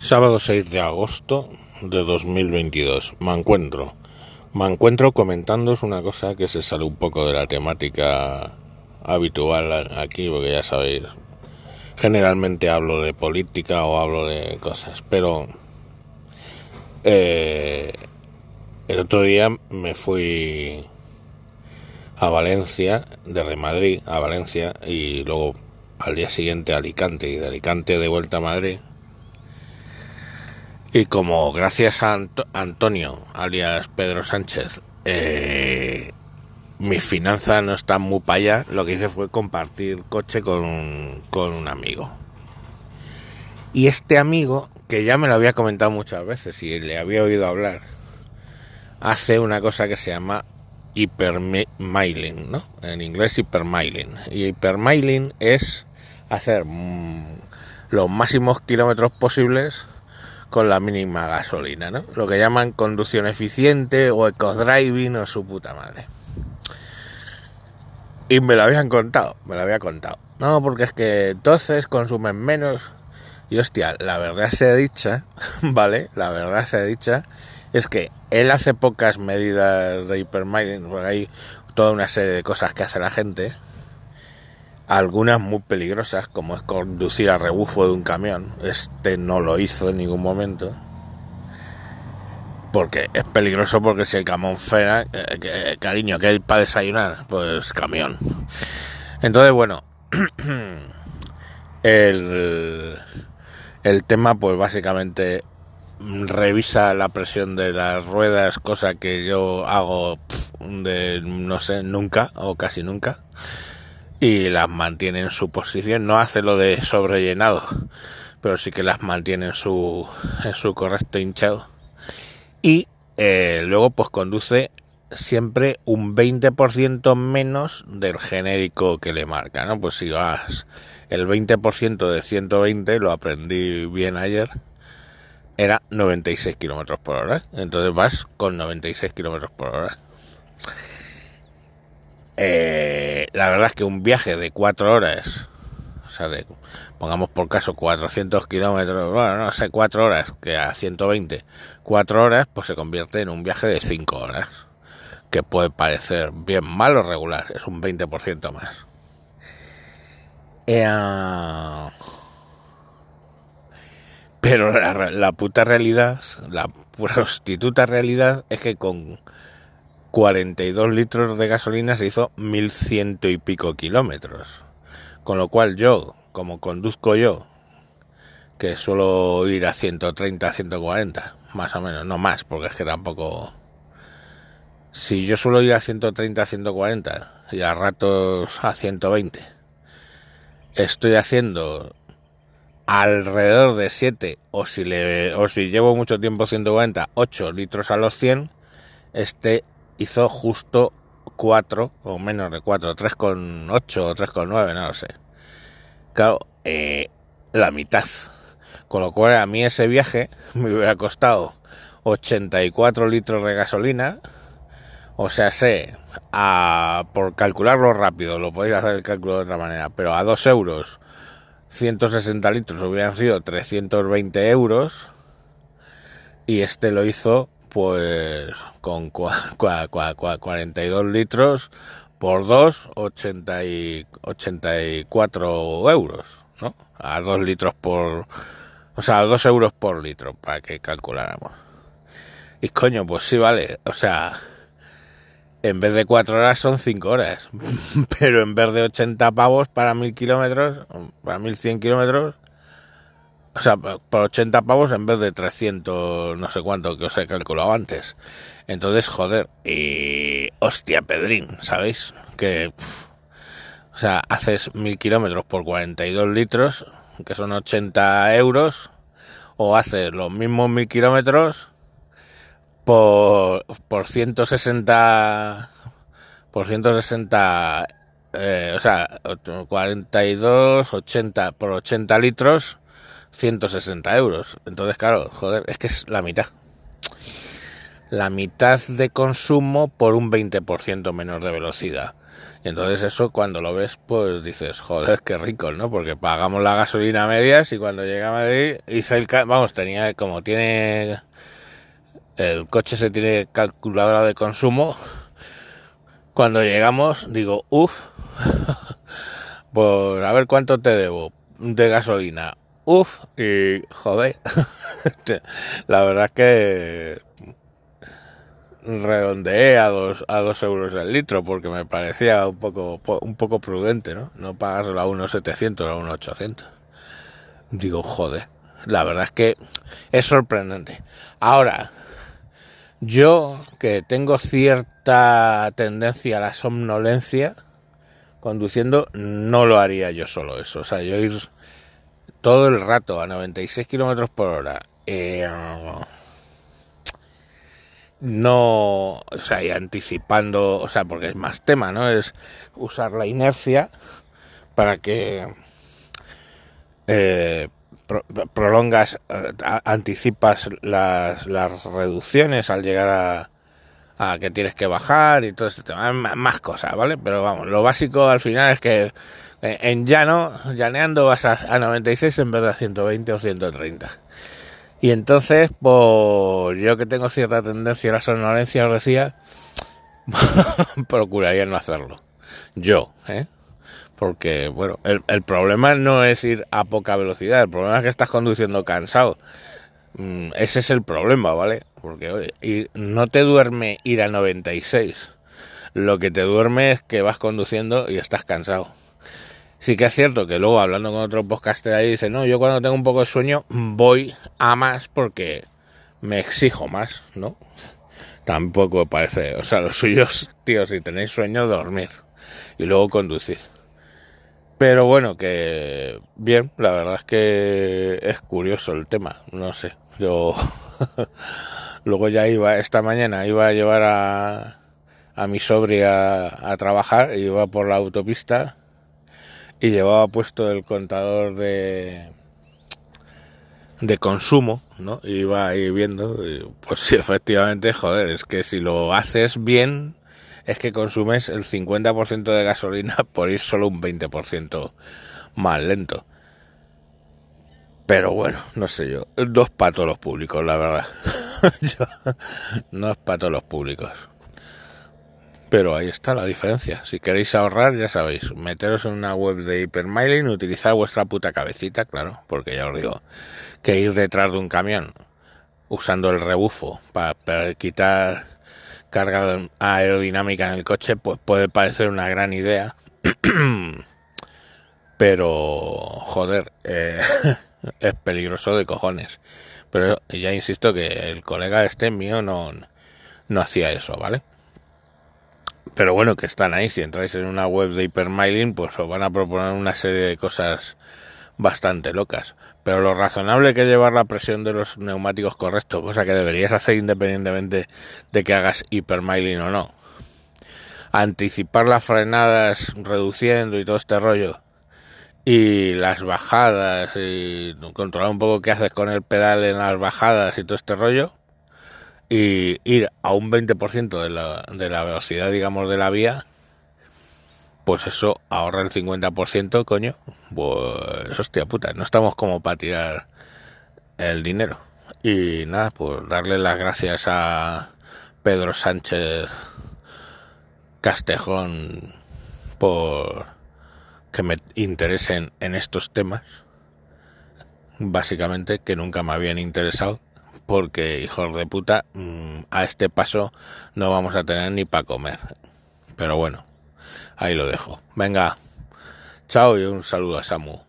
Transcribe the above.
Sábado 6 de agosto de 2022. Me encuentro. Me encuentro comentándoos una cosa que se sale un poco de la temática habitual aquí, porque ya sabéis, generalmente hablo de política o hablo de cosas, pero eh, el otro día me fui a Valencia, desde Madrid a Valencia, y luego al día siguiente a Alicante, y de Alicante de vuelta a Madrid y como gracias a Antonio, alias Pedro Sánchez, eh, mis finanzas no están muy para allá, lo que hice fue compartir coche con un, con un amigo. Y este amigo, que ya me lo había comentado muchas veces y le había oído hablar, hace una cosa que se llama hipermailing, ¿no? En inglés hipermailing. Y hipermailing es hacer mm, los máximos kilómetros posibles con la mínima gasolina, ¿no? Lo que llaman conducción eficiente o eco-driving o su puta madre. Y me lo habían contado, me lo había contado. No, porque es que entonces consumen menos. Y hostia, la verdad se ha dicha, ¿vale? La verdad se ha dicha es que él hace pocas medidas de hipermining, porque hay toda una serie de cosas que hace la gente algunas muy peligrosas, como es conducir a rebufo de un camión. Este no lo hizo en ningún momento. Porque es peligroso porque si el camión frena, eh, cariño, que hay para desayunar, pues camión. Entonces, bueno, el, el tema pues básicamente revisa la presión de las ruedas, cosa que yo hago de no sé, nunca o casi nunca y las mantiene en su posición, no hace lo de sobrellenado, pero sí que las mantiene en su, en su correcto hinchado. Y eh, luego pues conduce siempre un 20% menos del genérico que le marca, ¿no? Pues si vas el 20% de 120, lo aprendí bien ayer, era 96 kilómetros por hora. Entonces vas con 96 kilómetros por hora. Eh, la verdad es que un viaje de cuatro horas, o sea, de, pongamos por caso 400 kilómetros, bueno, no sé, cuatro horas, que a 120, cuatro horas, pues se convierte en un viaje de cinco horas, que puede parecer bien malo regular, es un 20% más. Eh, pero la, la puta realidad, la prostituta realidad es que con 42 litros de gasolina se hizo 1100 y pico kilómetros. Con lo cual yo, como conduzco yo, que suelo ir a 130, 140, más o menos, no más, porque es que tampoco... Si yo suelo ir a 130, 140 y a ratos a 120, estoy haciendo alrededor de 7 o si le o si llevo mucho tiempo 140, 8 litros a los 100, este hizo justo 4 o menos de 4, 3,8 o 3,9, no lo sé. Claro, eh, la mitad. Con lo cual a mí ese viaje me hubiera costado 84 litros de gasolina. O sea, sé, a, por calcularlo rápido, lo podéis hacer el cálculo de otra manera, pero a 2 euros, 160 litros hubieran sido 320 euros. Y este lo hizo pues con 42 litros por 2, 80 y 84 euros, ¿no? A 2 litros por... O sea, a 2 euros por litro, para que calculáramos. Y coño, pues sí, vale. O sea, en vez de 4 horas son 5 horas. Pero en vez de 80 pavos para 1000 kilómetros, para 1100 kilómetros, o sea, por 80 pavos en vez de 300, no sé cuánto que os he calculado antes. Entonces, joder, y hostia, Pedrín, ¿sabéis? Que, o sea, haces mil kilómetros por 42 litros, que son 80 euros, o haces los mismos mil kilómetros por, por 160, por 160, eh, o sea, 42, 80, por 80 litros, 160 euros. Entonces, claro, joder, es que es la mitad. La mitad de consumo por un 20% menos de velocidad. Y entonces eso cuando lo ves, pues dices, joder, qué rico, ¿no? Porque pagamos la gasolina a medias y cuando llega a Madrid, hice el... Vamos, tenía, como tiene... El coche se tiene calculadora de consumo. Cuando llegamos, digo, uff, pues a ver cuánto te debo de gasolina. Uf, y joder, la verdad que redondeé a dos, a dos euros el litro porque me parecía un poco, un poco prudente, ¿no? No pagárselo a unos 700 o a unos 800. Digo, joder, la verdad es que es sorprendente. Ahora, yo que tengo cierta tendencia a la somnolencia, conduciendo, no lo haría yo solo eso. O sea, yo ir todo el rato a 96 kilómetros por hora. Eh, no, o sea, y anticipando, o sea, porque es más tema, ¿no? Es usar la inercia para que eh, prolongas, eh, anticipas las, las, reducciones al llegar a, a, que tienes que bajar y todo este tema, más cosas, ¿vale? Pero vamos, lo básico al final es que eh, en llano, llaneando vas a, a 96 en vez de a 120 o 130. Y entonces, pues yo que tengo cierta tendencia a la somnolencia, os decía, procuraría no hacerlo. Yo, ¿eh? Porque, bueno, el, el, problema no es ir a poca velocidad, el problema es que estás conduciendo cansado. Mm, ese es el problema, ¿vale? Porque oye, no te duerme ir a 96. Lo que te duerme es que vas conduciendo y estás cansado. Sí que es cierto que luego hablando con otro podcaster ahí dice, no, yo cuando tengo un poco de sueño voy a más porque me exijo más, ¿no? Tampoco parece, o sea, los suyos, tío, si tenéis sueño, dormir y luego conducís. Pero bueno, que bien, la verdad es que es curioso el tema, no sé, yo luego ya iba, esta mañana iba a llevar a, a mi sobria a trabajar, iba por la autopista y llevaba puesto el contador de de consumo, ¿no? Iba ahí viendo, pues sí, efectivamente, joder, es que si lo haces bien, es que consumes el 50% de gasolina por ir solo un 20% más lento. Pero bueno, no sé yo, para todos los públicos, la verdad. no es para todos los públicos. Pero ahí está la diferencia. Si queréis ahorrar, ya sabéis, meteros en una web de Hypermiling, utilizar vuestra puta cabecita, claro, porque ya os digo, que ir detrás de un camión usando el rebufo para, quitar carga aerodinámica en el coche, pues puede parecer una gran idea. Pero, joder, eh, es peligroso de cojones. Pero ya insisto que el colega este mío no, no hacía eso, ¿vale? pero bueno, que están ahí. Si entráis en una web de Hypermiling, pues os van a proponer una serie de cosas bastante locas. Pero lo razonable que llevar la presión de los neumáticos correcto, cosa que deberías hacer independientemente de que hagas Hypermiling o no. Anticipar las frenadas reduciendo y todo este rollo. Y las bajadas y controlar un poco qué haces con el pedal en las bajadas y todo este rollo y ir a un 20% de la, de la velocidad, digamos, de la vía, pues eso ahorra el 50%, coño. Pues hostia puta, no estamos como para tirar el dinero. Y nada, pues darle las gracias a Pedro Sánchez Castejón por que me interesen en estos temas. Básicamente que nunca me habían interesado porque, hijos de puta, mm, a este paso no vamos a tener ni para comer. Pero bueno, ahí lo dejo. Venga, chao y un saludo a Samu.